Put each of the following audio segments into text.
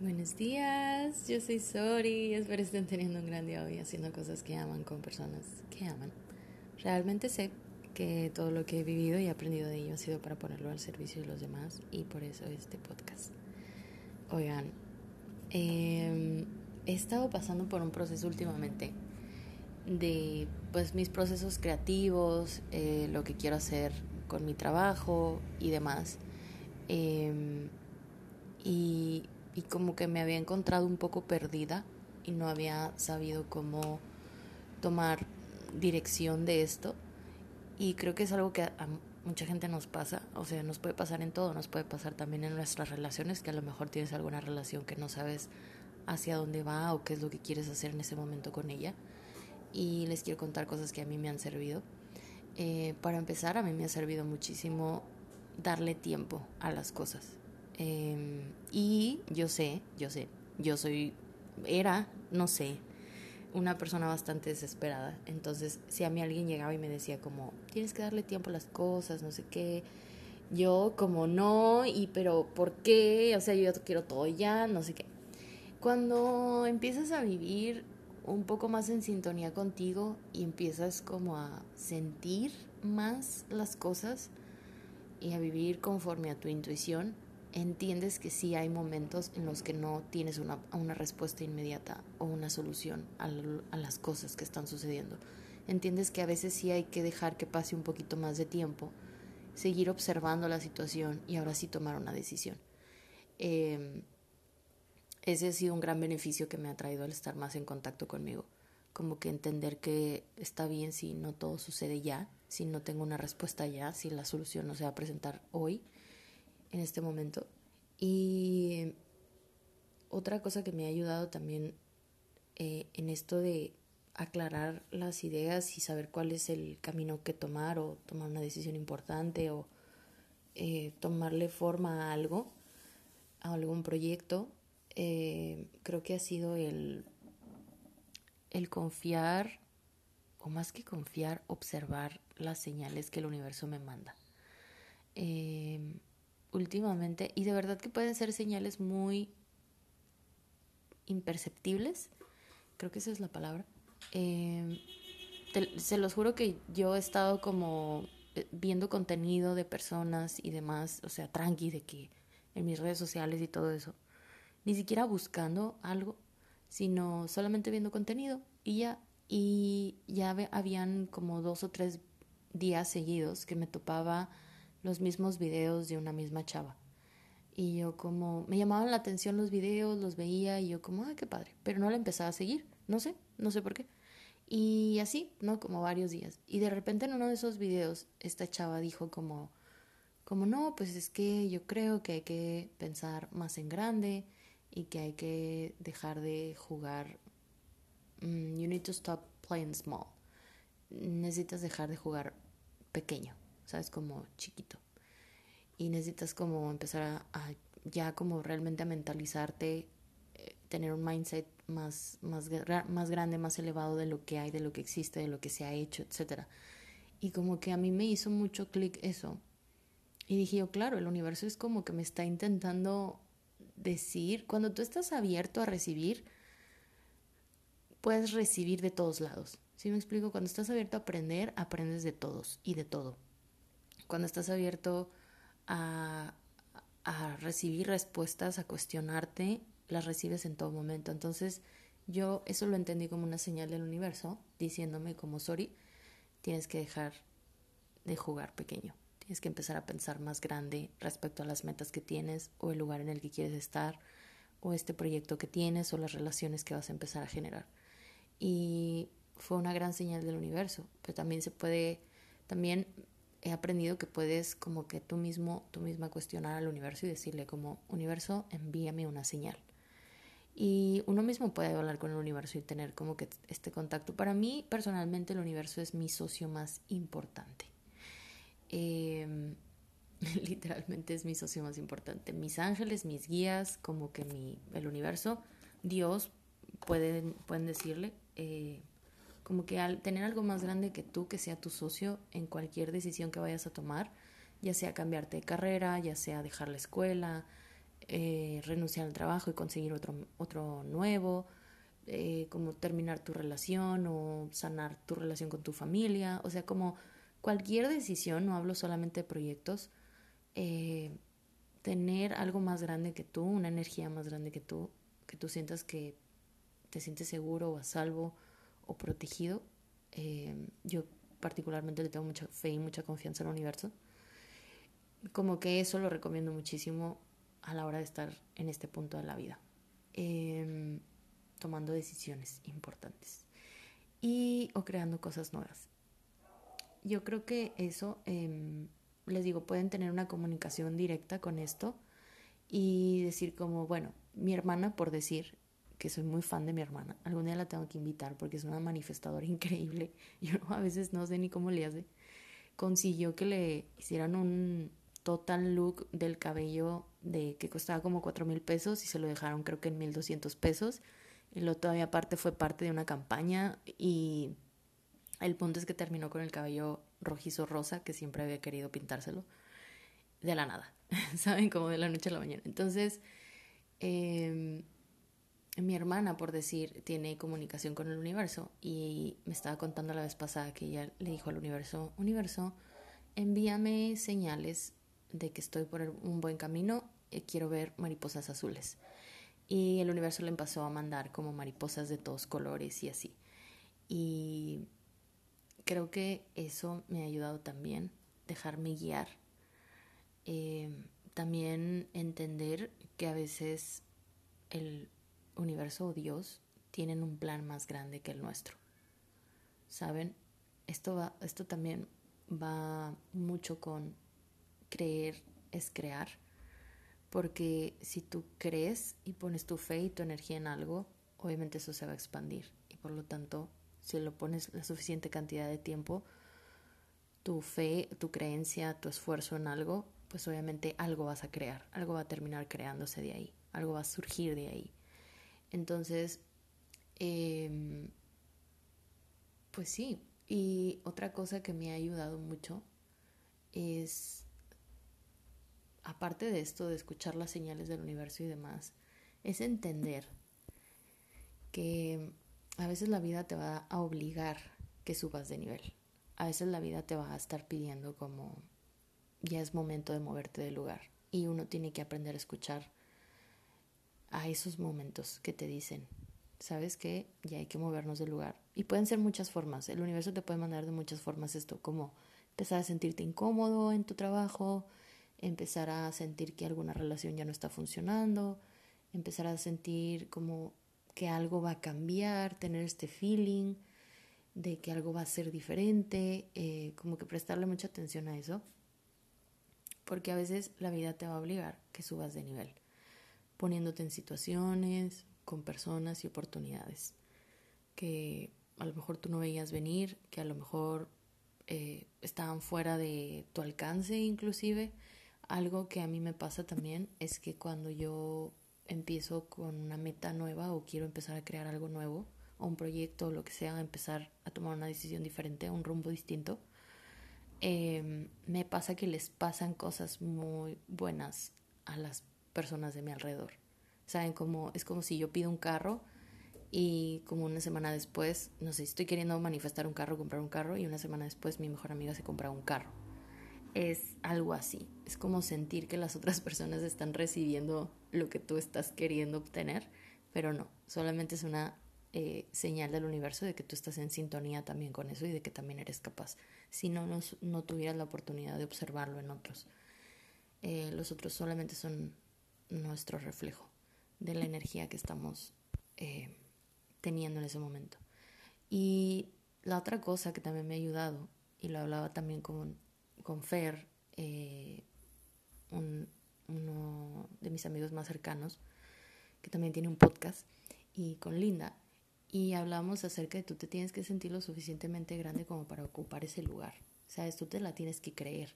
Buenos días, yo soy Sori, espero estén teniendo un gran día hoy haciendo cosas que aman con personas que aman. Realmente sé que todo lo que he vivido y aprendido de ello ha sido para ponerlo al servicio de los demás y por eso este podcast. Oigan, em, he estado pasando por un proceso últimamente de pues mis procesos creativos, eh, lo que quiero hacer con mi trabajo y demás. Em, y y como que me había encontrado un poco perdida y no había sabido cómo tomar dirección de esto. Y creo que es algo que a mucha gente nos pasa, o sea, nos puede pasar en todo, nos puede pasar también en nuestras relaciones, que a lo mejor tienes alguna relación que no sabes hacia dónde va o qué es lo que quieres hacer en ese momento con ella. Y les quiero contar cosas que a mí me han servido. Eh, para empezar, a mí me ha servido muchísimo darle tiempo a las cosas. Em, y yo sé, yo sé, yo soy, era, no sé, una persona bastante desesperada. Entonces, si a mí alguien llegaba y me decía como, tienes que darle tiempo a las cosas, no sé qué, yo como no, y pero ¿por qué? O sea, yo quiero todo ya, no sé qué. Cuando empiezas a vivir un poco más en sintonía contigo y empiezas como a sentir más las cosas y a vivir conforme a tu intuición, entiendes que sí hay momentos en los que no tienes una, una respuesta inmediata o una solución a, las cosas que están sucediendo. Entiendes que a veces sí hay que dejar que pase un poquito más de tiempo, seguir observando la situación y ahora sí tomar una decisión. Eh, ese ha sido un gran beneficio que me ha traído el estar más en contacto conmigo. Como que entender que está bien si no todo sucede ya, si no tengo una respuesta ya, si la solución no se va a presentar hoy en este momento. Y otra cosa que me ha ayudado también eh, en esto de aclarar las ideas y saber cuál es el camino que tomar o tomar una decisión importante o eh, tomarle forma a algo, a algún proyecto, eh, creo que ha sido el, el confiar, o más que confiar, observar las señales que el universo me manda últimamente y de verdad que pueden ser señales muy imperceptibles, creo que esa es la palabra. Em, se los juro que yo he estado como eh, viendo contenido de personas y demás, o sea, tranqui, de que en mis redes sociales y todo eso, ni siquiera buscando algo, sino solamente viendo contenido y ya, y ya habían como dos o tres días seguidos que me topaba los mismos videos de una misma chava. Y yo como, me llamaban la atención los videos, los veía y yo como, ah, qué padre, pero no la empezaba a seguir, no sé, no sé por qué. Y así, ¿no? Como varios días. Y de repente en uno de esos videos, esta chava dijo como, como no, pues es que yo creo que hay que pensar más en grande y que hay que dejar de jugar. Mm, you need to stop playing small. Necesitas dejar de jugar pequeño. ¿Sabes? Como chiquito. Y necesitas como empezar a, ya como realmente a mentalizarte, eh, tener un mindset más, más, grande, más elevado de lo que hay, de lo que existe, de lo que se ha hecho, etc. Y como que a mí me hizo mucho clic eso. Y dije yo, claro, el universo es como que me está intentando decir, cuando tú estás abierto a recibir, puedes recibir de todos lados. ¿Sí me explico? Cuando estás abierto a aprender, aprendes de todos y de todo cuando estás abierto a, a recibir respuestas, a cuestionarte, las recibes en todo momento. Entonces, yo eso lo entendí como una señal del universo, diciéndome como Sori, tienes que dejar de jugar pequeño. Tienes que empezar a pensar más grande respecto a las metas que tienes o el lugar en el que quieres estar o este proyecto que tienes o las relaciones que vas a empezar a generar. Y fue una gran señal del universo, pero también se puede, también he aprendido que puedes como que tú mismo, tú misma cuestionar al universo y decirle como, universo, envíame una señal. Y uno mismo puede hablar con el universo y tener como que este contacto. Para mí, personalmente, el universo es mi socio más importante. Em, literalmente es mi socio más importante. Mis ángeles, mis guías, como que mi, el universo, Dios, pueden, pueden decirle, eh, como que al tener algo más grande que tú, que sea tu socio en cualquier decisión que vayas a tomar, ya sea cambiarte de carrera, ya sea dejar la escuela, eh, renunciar al trabajo y conseguir otro, otro nuevo, eh, como terminar tu relación o sanar tu relación con tu familia, o sea, como cualquier decisión, no hablo solamente de proyectos, eh, tener algo más grande que tú, una energía más grande que tú, que tú sientas que te sientes seguro o a salvo o protegido. yo particularmente le tengo mucha fe y mucha confianza al universo. Como que eso lo recomiendo muchísimo a la hora de estar en este punto de la vida, em, tomando decisiones importantes y o creando cosas nuevas. Yo creo que eso, em, les digo, pueden tener una comunicación directa con esto y decir como, bueno, mi hermana, por decir, que soy muy fan de mi hermana. Algún día la tengo que invitar porque es una manifestadora increíble. Yo a veces no sé ni cómo le hace. Consiguió que le hicieran un total look del cabello de que costaba como cuatro mil pesos y se lo dejaron creo que en mil doscientos pesos. Y lo todavía aparte fue parte de una campaña y el punto es que terminó con el cabello rojizo rosa que siempre había querido pintárselo de la nada, ¿saben? Como de la noche a la mañana. Entonces, eh, mi hermana, por decir, tiene comunicación con el universo y me estaba contando la vez pasada que ella le dijo al universo, universo, envíame señales de que estoy por un buen camino, y quiero ver mariposas azules. Y el universo le empezó a mandar como mariposas de todos colores y así. Y creo que eso me ha ayudado también, dejarme guiar. Eh, también entender que a veces el universo o Dios tienen un plan más grande que el nuestro. ¿Saben? Esto, va, esto también va mucho con creer es crear, porque si tú crees y pones tu fe y tu energía en algo, obviamente eso se va a expandir y por lo tanto, si lo pones la suficiente cantidad de tiempo, tu fe, tu creencia, tu esfuerzo en algo, pues obviamente algo vas a crear, algo va a terminar creándose de ahí, algo va a surgir de ahí. Entonces, em, pues sí, y otra cosa que me ha ayudado mucho es, aparte de esto, de escuchar las señales del universo y demás, es entender que a veces la vida te va a obligar que subas de nivel. A veces la vida te va a estar pidiendo como ya es momento de moverte del lugar y uno tiene que aprender a escuchar a esos momentos que te dicen, sabes que ya hay que movernos del lugar. Y pueden ser muchas formas. El universo te puede mandar de muchas formas esto, como empezar a sentirte incómodo en tu trabajo, empezar a sentir que alguna relación ya no está funcionando, empezar a sentir como que algo va a cambiar, tener este feeling de que algo va a ser diferente, eh, como que prestarle mucha atención a eso, porque a veces la vida te va a obligar que subas de nivel poniéndote en situaciones, con personas y oportunidades que a lo mejor tú no veías venir, que a lo mejor eh, estaban fuera de tu alcance inclusive. Algo que a mí me pasa también es que cuando yo empiezo con una meta nueva o quiero empezar a crear algo nuevo o un proyecto o lo que sea, empezar a tomar una decisión diferente, un rumbo distinto, em, me pasa que les pasan cosas muy buenas a las personas de mi alrededor. ¿Saben? Como, es como si yo pido un carro y como una semana después, no sé, estoy queriendo manifestar un carro, comprar un carro y una semana después mi mejor amiga se compra un carro. Es algo así. Es como sentir que las otras personas están recibiendo lo que tú estás queriendo obtener, pero no, solamente es una eh, señal del universo de que tú estás en sintonía también con eso y de que también eres capaz. Si no, no, no tuvieras la oportunidad de observarlo en otros. Eh, los otros solamente son nuestro reflejo de la energía que estamos eh, teniendo en ese momento. Y la otra cosa que también me ha ayudado, y lo hablaba también con, con Fer, eh, uno de mis amigos más cercanos, que también tiene un podcast, y con Linda, y hablamos acerca de tú te tienes que sentir lo suficientemente grande como para ocupar ese lugar. Sea, tú te la tienes que creer.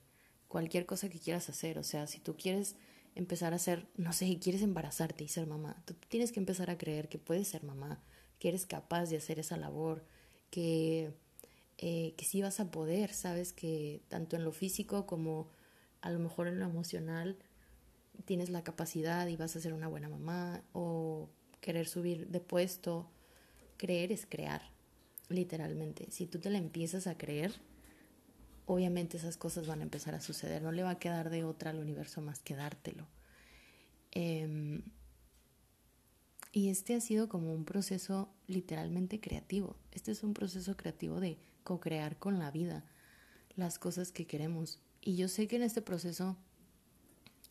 Cualquier cosa que quieras hacer, o sea, si tú quieres empezar a ser, no sé, quieres embarazarte y ser mamá, tú tienes que empezar a creer que puedes ser mamá, que eres capaz de hacer esa labor, que, eh, que sí vas a poder, sabes que tanto en lo físico como a lo mejor en lo emocional, tienes la capacidad y vas a ser una buena mamá o querer subir de puesto. Creer es crear, literalmente. Si tú te la empiezas a creer, obviamente esas cosas van a empezar a suceder. No le va a quedar de otra al universo más que dártelo. Em, y este ha sido como un proceso literalmente creativo. Este es un proceso creativo de co-crear con la vida las cosas que queremos. Y yo sé que en este proceso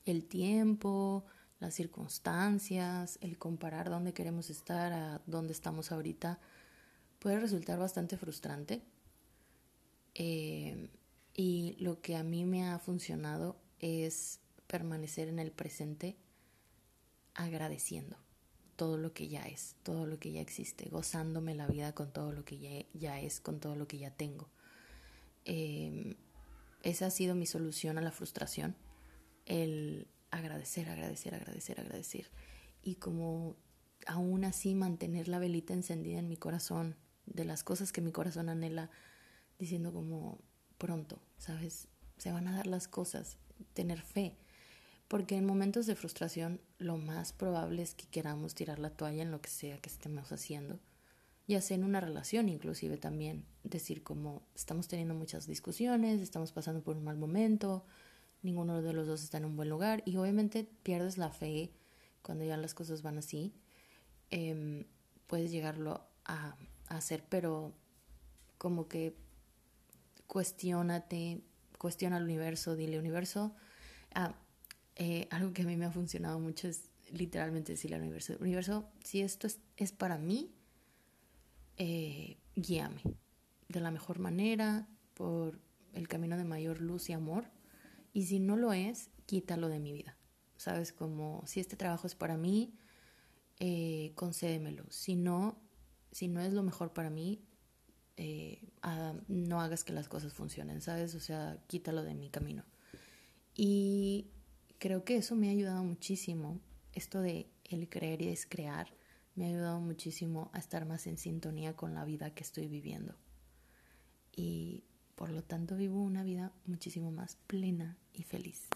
el tiempo, las circunstancias, el comparar dónde queremos estar a dónde estamos ahorita, puede resultar bastante frustrante. Eh, y lo que a mí me ha funcionado es permanecer en el presente agradeciendo todo lo que ya es, todo lo que ya existe, gozándome la vida con todo lo que ya, ya es, con todo lo que ya tengo. Eh, esa ha sido mi solución a la frustración, el agradecer, agradecer, agradecer, agradecer. Y como aún así mantener la velita encendida en mi corazón, de las cosas que mi corazón anhela, diciendo como pronto, ¿sabes? Se van a dar las cosas, tener fe. Porque en momentos de frustración lo más probable es que queramos tirar la toalla en lo que sea que estemos haciendo. Ya sea en una relación inclusive también. Decir como estamos teniendo muchas discusiones, estamos pasando por un mal momento, ninguno de los dos está en un buen lugar y obviamente pierdes la fe cuando ya las cosas van así. Em, puedes llegarlo a, hacer, pero como que cuestionate, cuestiona al universo, dile universo. Ah, eh, algo que a mí me ha funcionado mucho es literalmente decirle al universo, universo, si esto es, es para mí, eh, guíame de la mejor manera, por el camino de mayor luz y amor y si no lo es, quítalo de mi vida. ¿Sabes? Como si este trabajo es para mí, eh, concédemelo. Si no, si no es lo mejor para mí, eh, no hagas que las cosas funcionen, ¿sabes? O sea, quítalo de mi camino. Y creo que eso me ha ayudado muchísimo. Esto de el creer y descrear me ha ayudado muchísimo a estar más en sintonía con la vida que estoy viviendo. Y por lo tanto vivo una vida muchísimo más plena y feliz.